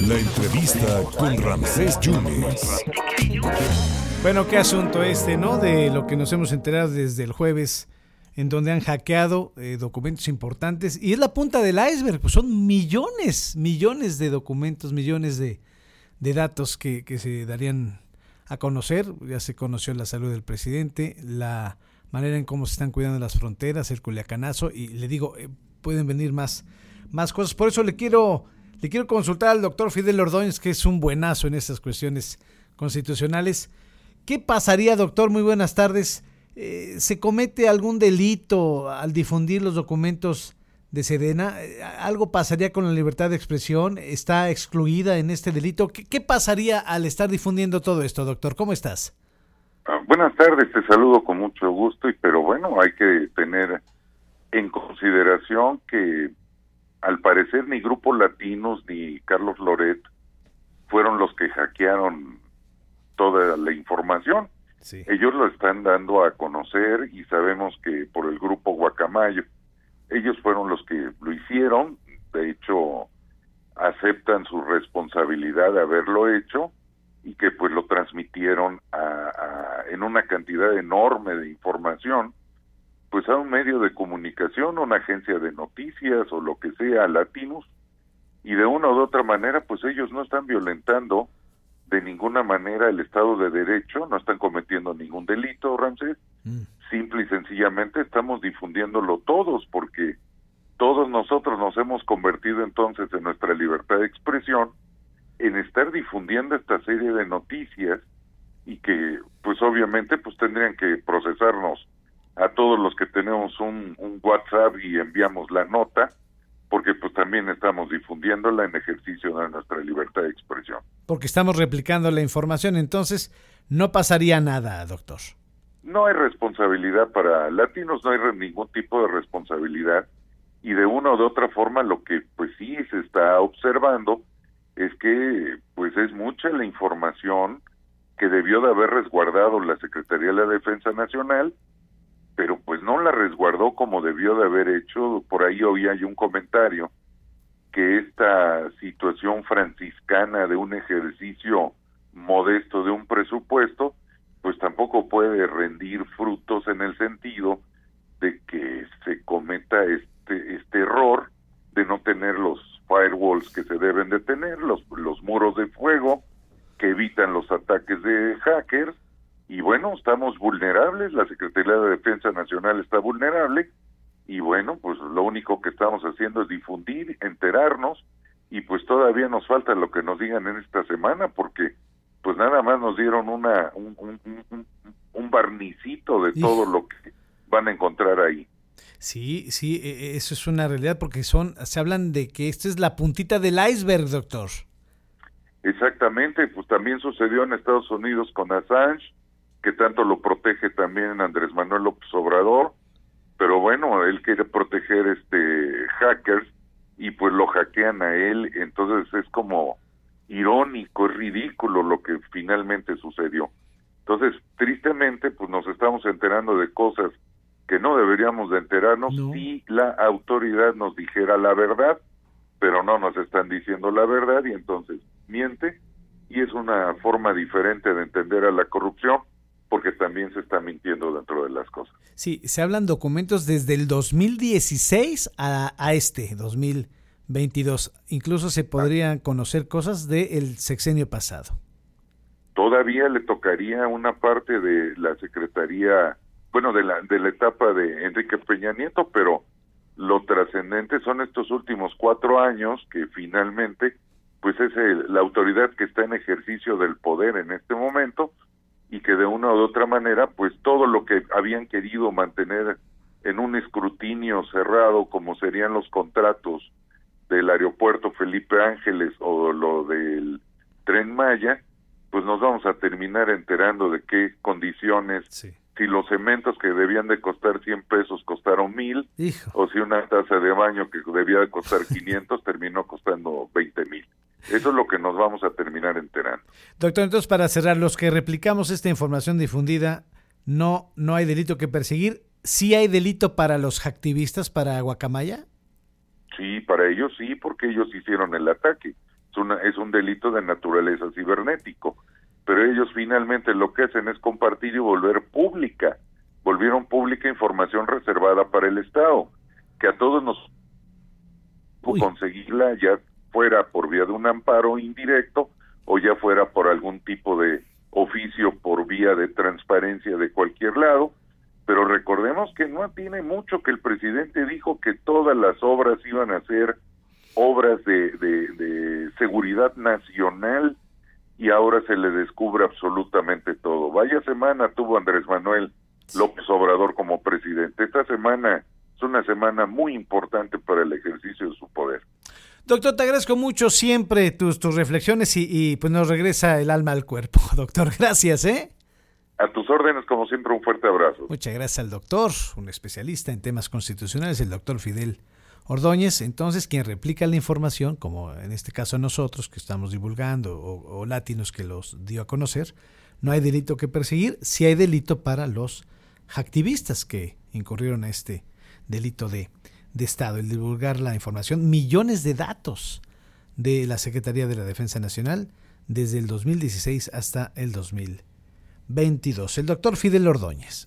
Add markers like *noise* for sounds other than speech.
La entrevista con Ramsés Yunes. Bueno, qué asunto este, ¿no? De lo que nos hemos enterado desde el jueves, en donde han hackeado eh, documentos importantes. Y es la punta del iceberg, pues son millones, millones de documentos, millones de, datos que, que se darían a conocer. Ya se conoció la salud del presidente, la manera en cómo se están cuidando las fronteras, el culiacanazo. Y le digo, eh, pueden venir más, más cosas. Por eso le quiero le quiero consultar al doctor Fidel Ordóñez, que es un buenazo en estas cuestiones constitucionales. ¿Qué pasaría, doctor? Muy buenas tardes. Eh, ¿Se comete algún delito al difundir los documentos de Sedena? Eh, ¿Algo pasaría con la libertad de expresión? ¿Está excluida en este delito? ¿Qué, qué pasaría al estar difundiendo todo esto, doctor? ¿Cómo estás? Ah, buenas tardes, te saludo con mucho gusto, y pero bueno, hay que tener en consideración que al parecer ni Grupo Latinos ni Carlos Loret fueron los que hackearon toda la información. Ellos lo están dando a conocer y sabemos que por el Grupo Guacamayo, ellos fueron los que lo hicieron, de hecho aceptan su responsabilidad de haberlo hecho y que pues lo transmitieron en una cantidad enorme de información pues a un medio de comunicación, una agencia de noticias o lo que sea, latinos, y de una u otra manera, pues ellos no están violentando de ninguna manera el Estado de Derecho, no están cometiendo ningún delito, Ramsés, mm. simple y sencillamente estamos difundiéndolo todos, porque todos nosotros nos hemos convertido entonces en nuestra libertad de expresión en estar difundiendo esta serie de noticias y que pues obviamente pues tendrían que procesarnos a todos los que tenemos un, WhatsApp y enviamos la nota, porque pues también estamos difundiéndola en ejercicio de nuestra libertad de expresión. Porque estamos replicando la información, entonces no pasaría nada, doctor. No hay responsabilidad para latinos, no hay ningún tipo de responsabilidad y de una o de otra forma lo que pues sí se está observando es que pues es mucha la información que debió de haber resguardado la Secretaría de la Defensa Nacional pero pues no la resguardó como debió de haber hecho. Por ahí hay un comentario que esta situación franciscana de un ejercicio modesto de un presupuesto, pues tampoco puede rendir frutos en el sentido de que se cometa este, este error de no tener los firewalls que se deben de tener, los, los muros de fuego que evitan los ataques de hackers, y bueno, estamos vulnerables, la Secretaría de Defensa Nacional está vulnerable y bueno, pues lo único que estamos haciendo es difundir, enterarnos y pues todavía nos falta lo que nos digan en esta semana porque pues nada más nos dieron una un, un, un, barnicito de todo lo que van a encontrar ahí. Sí, sí, e, e, eso es una realidad porque son se hablan de que esta es la puntita del iceberg, doctor. Exactamente, pues también sucedió en Estados Unidos con Assange, que tanto lo protege también Andrés Manuel López Obrador, pero bueno, él quiere proteger este hackers y pues lo hackean a él, entonces es como irónico, es ridículo lo que finalmente sucedió. Entonces, tristemente, pues nos estamos enterando de cosas que no deberíamos de enterarnos si la autoridad nos dijera la verdad, pero no nos están diciendo la verdad y entonces miente y es una forma diferente de entender a la corrupción porque también se está mintiendo dentro de las cosas. Sí, se hablan documentos desde el 2016 a, a este 2022. Incluso se podrían conocer cosas del sexenio pasado. Todavía le tocaría una parte de la Secretaría, bueno, de la, de la etapa de Enrique Peña Nieto, pero lo trascendente son estos últimos cuatro años que finalmente, pues es la autoridad que está en ejercicio del poder en este momento, y que de una u otra manera, pues todo lo que habían querido mantener en un escrutinio cerrado, como serían los contratos del aeropuerto Felipe Ángeles o lo del tren Maya, pues nos vamos a terminar enterando de qué condiciones, si los cementos que debían de costar 100 pesos costaron mil, o si una taza de baño que debía de costar *laughs* 500 terminó costando 20 mil. Eso es lo que nos vamos a terminar enterando. Doctor, entonces para cerrar, los que replicamos esta información difundida, no, no hay delito que perseguir. ¿Sí hay delito para los activistas, para Guacamaya? Sí, para ellos sí, porque ellos hicieron el ataque. Es, una, es un delito de naturaleza cibernético. Pero ellos finalmente lo que hacen es compartir y volver pública. Volvieron pública información reservada para el Estado, que a todos nos conseguirla ya fuera por vía de un amparo indirecto o ya fuera por algún tipo de oficio por vía de transparencia de cualquier lado, pero recordemos que no tiene mucho que el presidente dijo que todas las obras iban a ser obras de, de, seguridad nacional y ahora se le descubre absolutamente todo. Vaya semana tuvo Andrés Manuel López Obrador como presidente. Esta semana es una semana muy importante para el ejercicio de su poder. Doctor, te agradezco mucho siempre tus, tus reflexiones y, pues nos regresa el alma al cuerpo. *laughs* Doctor, gracias, ¿eh? A tus órdenes, como siempre, un fuerte abrazo. Muchas gracias al doctor, un especialista en temas constitucionales, el doctor Fidel Ordóñez, entonces quien replica la información, como en este caso nosotros que estamos divulgando o, o latinos que los dio a conocer, no hay delito que perseguir, sí hay delito para los activistas que incurrieron a este delito de de Estado, el divulgar la información, millones de datos de la Secretaría de la Defensa Nacional desde el 2016 hasta el 2022. El doctor Fidel Ordóñez.